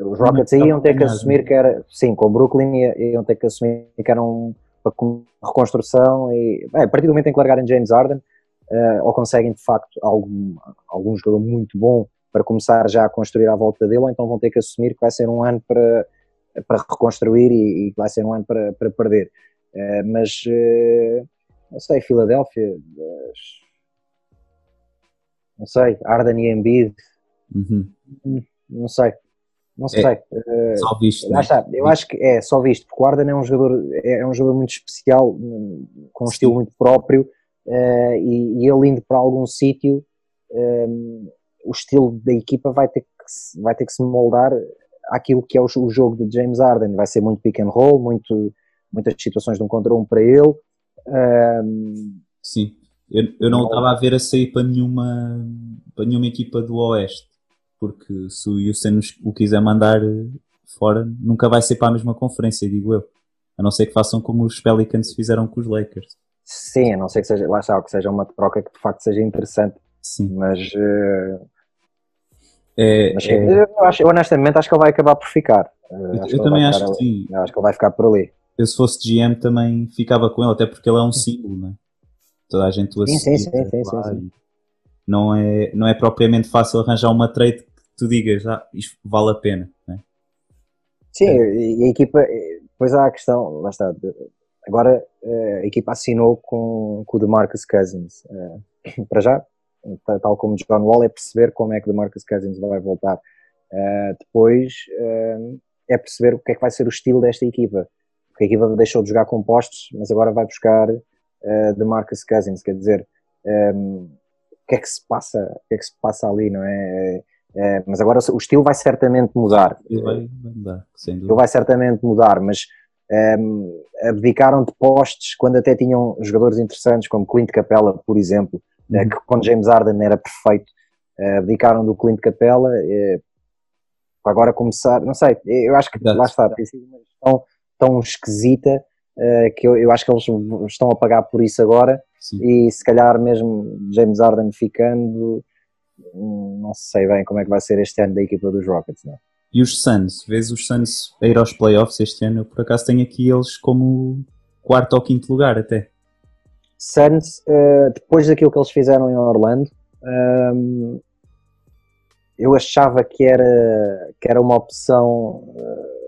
Os Rockets aí iam ter que assumir que era. Sim, com o Brooklyn iam ter que assumir que eram uma reconstrução e. Bem, a partir do momento em que largarem James Harden, uh, ou conseguem de facto algum, algum jogador muito bom para começar já a construir à volta dele, ou então vão ter que assumir que vai ser um ano para, para reconstruir e, e vai ser um ano para, para perder. Uh, mas. Uh, não sei, Filadélfia, não sei, Arden e Embiid, uhum. não sei, não é, sei. É, só visto. Lá né? está, eu acho que é só visto, porque o Arden é um jogador, é um jogador muito especial, com um Sim. estilo muito próprio, uh, e, e, ele indo para algum sítio, um, o estilo da equipa vai ter, que, vai ter que se moldar àquilo que é o, o jogo de James Arden, vai ser muito pick and roll, muito, muitas situações de um contra um para ele, um, Sim, eu, eu não estava a ver a sair para nenhuma, para nenhuma equipa do Oeste, porque se o Houston o quiser mandar fora, nunca vai ser para a mesma conferência, digo eu. A não ser que façam como os Pelicans fizeram com os Lakers. Sim, a não ser que seja, lá está, que seja uma troca que de facto seja interessante. Sim. Mas, uh, é, mas é... Eu, acho, honestamente acho que ele vai acabar por ficar. Uh, eu, eu também acho que ali. sim. Eu acho que ele vai ficar por ali eu se fosse GM também ficava com ele, até porque ele é um símbolo, né? Toda a gente o assiste. Sim, sim, sim, sim, sim, Não, é, não é propriamente fácil arranjar uma trade que tu digas, ah, isto vale a pena, né? Sim, é. e a equipa, depois há a questão, lá está, agora eh, a equipa assinou com, com o DeMarcus Cousins. Eh, *clears throat* para já, tal como John Wall, é perceber como é que o DeMarcus Cousins vai voltar. Eh, depois é perceber o que é que vai ser o estilo desta equipa porque a equipa deixou de jogar compostos, mas agora vai buscar uh, de Marcus Cousins, quer dizer, um, ehm, o que é que se passa, o que é que se passa ali, não é? é mas agora o estilo vai certamente mudar. Ele vai mudar, sem dúvida. Ele vai certamente mudar, mas um, ehm, abdicaram de postes quando até tinham jogadores interessantes, como Clint Capella, por exemplo, uhum. que com James Harden era perfeito. abdicaram do Clint Capella, agora começar, não sei, eu acho que lá está, tem sido uma gestão tão esquisita uh, que eu, eu, acho que eles estão a pagar por isso agora Sim. e se calhar mesmo James Harden ficando não sei bem como é que vai ser este ano da equipa dos Rockets, não é? E os Suns, vês os Suns a ir aos playoffs este ano? Eu por acaso tenho aqui eles como quarto ou quinto lugar até. Suns, uh, depois daquilo que eles fizeram em Orlando, um, eu achava que era, que era uma opção uh,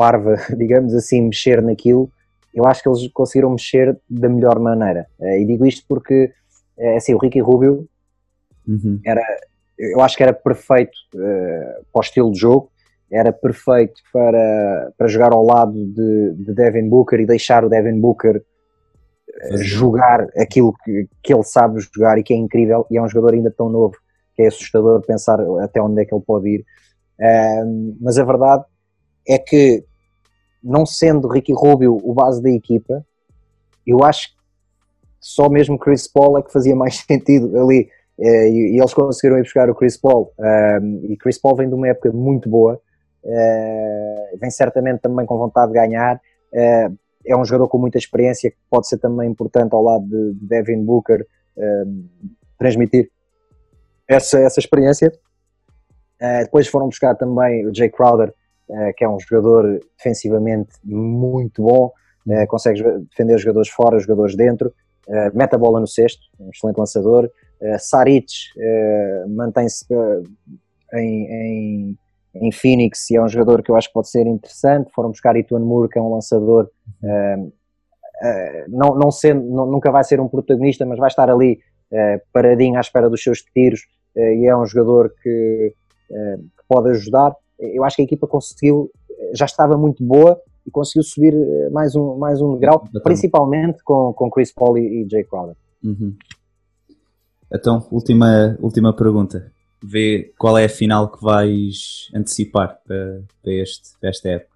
parva, *laughs* digamos assim, mexer naquilo, eu acho que eles conseguiram mexer da melhor maneira. Eh, e digo isto porque, é assim, o Ricky Rubio uhum. era, eu acho que era perfeito uh, para o estilo de jogo, era perfeito para, para jogar ao lado de, de Devin Booker e deixar o Devin Booker jogar aquilo que, que ele sabe jogar e que é incrível, e é um jogador ainda tão novo que é assustador pensar até onde é que ele pode ir. Uh, mas a verdade é que não sendo Ricky Rubio o base da equipa, eu acho que só mesmo Chris Paul é que fazia mais *laughs* sentido ali. Eh, e, eles conseguiram ir buscar o Chris Paul. e Chris Paul vem de uma época muito boa, eh, vem certamente também com vontade de ganhar. Eh, é um jogador com muita experiência que pode ser também importante ao lado de Devin Booker transmitir essa, essa experiência. depois foram buscar também o Jay Crowder, que é um jogador defensivamente muito bom, uh, consegue defender os jogadores fora, os jogadores dentro, uh, mete a bola no cesto, um excelente lançador. Saric mantém-se em, em, em, Phoenix e é um jogador que eu acho que pode ser interessante. Foram buscar Ituan Moore, que é um lançador, não, não sendo, não, nunca vai ser um protagonista, mas vai estar ali paradinho à espera dos seus tiros e é um jogador que, que pode ajudar eu acho que a equipa conseguiu, já estava muito boa e conseguiu subir eh, mais um, mais um grau, principalmente com, com Chris Paul e, e Jay Crowder. Uhum. Então, última, última pergunta. Vê qual é a final que vais antecipar para, para, este, para esta época?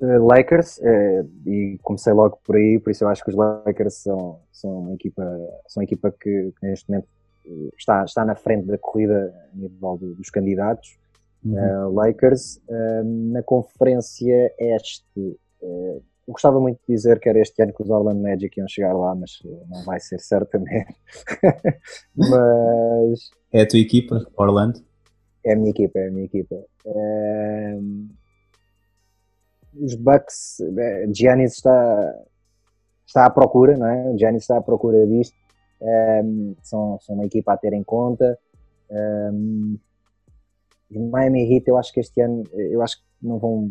Uh, Lakers, e comecei logo por aí, por isso eu acho que os Lakers são, são uma equipa, são uma equipa que, que neste momento está, está na frente da corrida a nível dos candidatos. Uhum. Uh, Lakers, na conferência este, eu gostava muito de dizer que era este ano que os Orlando Magic iam chegar lá, mas não vai ser certamente. *laughs* mas. É a tua equipa, Orlando? É a minha equipa, é a minha equipa os Bucks, eh, Giannis está, está à procura, não é? O Giannis está à procura disto. Um, são, são uma equipa a ter em conta. Um, Miami Heat, eu acho que este ano, eu acho que não vão,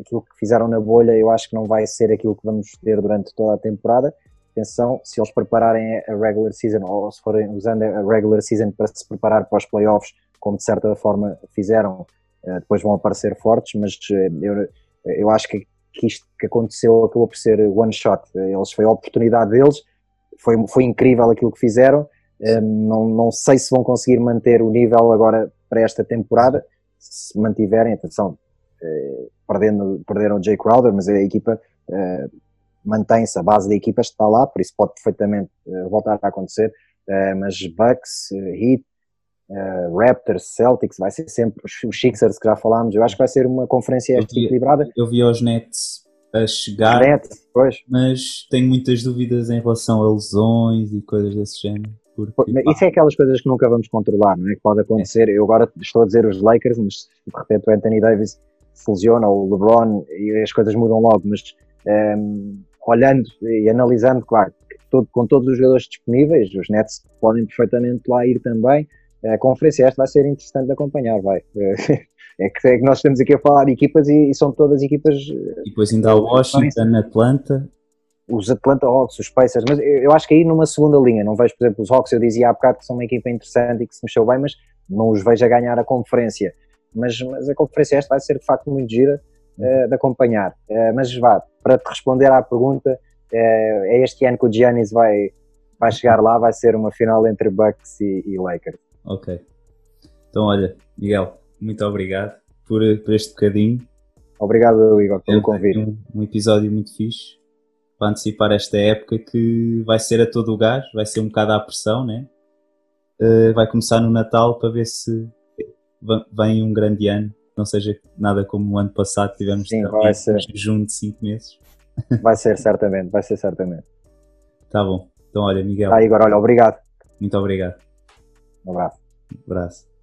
aquilo que fizeram na bolha, eu acho que não vai ser aquilo que vamos ter durante toda a temporada. Atenção, se eles prepararem a regular season ou se forem usando a regular season para se preparar para os playoffs, como de certa forma fizeram, eh, depois vão aparecer fortes, mas eh, eu, eu acho que, que isto que aconteceu acabou por ser one shot. Eles foi a oportunidade deles, foi, foi incrível aquilo que fizeram. Um, não, não sei se vão conseguir manter o nível agora para esta temporada. Se mantiverem, atenção, eh, perdendo, perderam o Jay Crowder, mas a equipa eh, mantém-se, a base da equipa está lá, por isso pode perfeitamente eh, voltar a acontecer. Mas Bucks, Heat, uh, Raptors, Celtics, vai ser sempre os Sixers que já falámos. Eu acho que vai ser uma conferência vi, equilibrada. Eu vi os Nets a chegar, Nets, mas tenho muitas dúvidas em relação a lesões e coisas desse género. Porque, Isso é aquelas coisas que nunca vamos controlar, não é? Que pode acontecer. É. Eu agora estou a dizer os Lakers, mas de repente o Anthony Davis se lesiona, ou o LeBron, e as coisas mudam logo. Mas um, ehm, olhando e analisando, claro, todo, com todos os jogadores disponíveis, os Nets podem perfeitamente lá ir também a conferência esta vai ser interessante de acompanhar, vai. *laughs* É que, é que nós estamos aqui a falar de equipas e, e são todas equipas. E depois ainda há o Washington, Atlanta. Os Atlanta Hawks, os Pacers, mas eu acho que aí numa segunda linha, não vejo, por exemplo, os Hawks, eu dizia há bocado que são uma equipa interessante e que se mexeu bem, mas não os vejo a ganhar a conferência. Mas, mas a conferência esta vai ser de facto muito gira uh, de acompanhar. Uh, mas vá, para te responder à pergunta, uh, é este ano que o Giannis vai, vai chegar lá, vai ser uma final entre Bucks e, e Lakers. Ok. Então, olha, Miguel, muito obrigado por, por este bocadinho. Obrigado, Igor, pelo convite. Um, um, episódio muito fixe para antecipar esta época que vai ser a todo o gás, vai ser um bocado à pressão, né? Uh, vai começar no Natal para ver se vem um grande ano, não seja nada como o ano passado, tivemos Sim, vai ser. junho de 5 meses. *laughs* Vai ser, certamente, vai ser certamente. Tá bom. Então, olha, Miguel. Tá, Igor, olha, obrigado. Muito obrigado. Um abraço. Um abraço.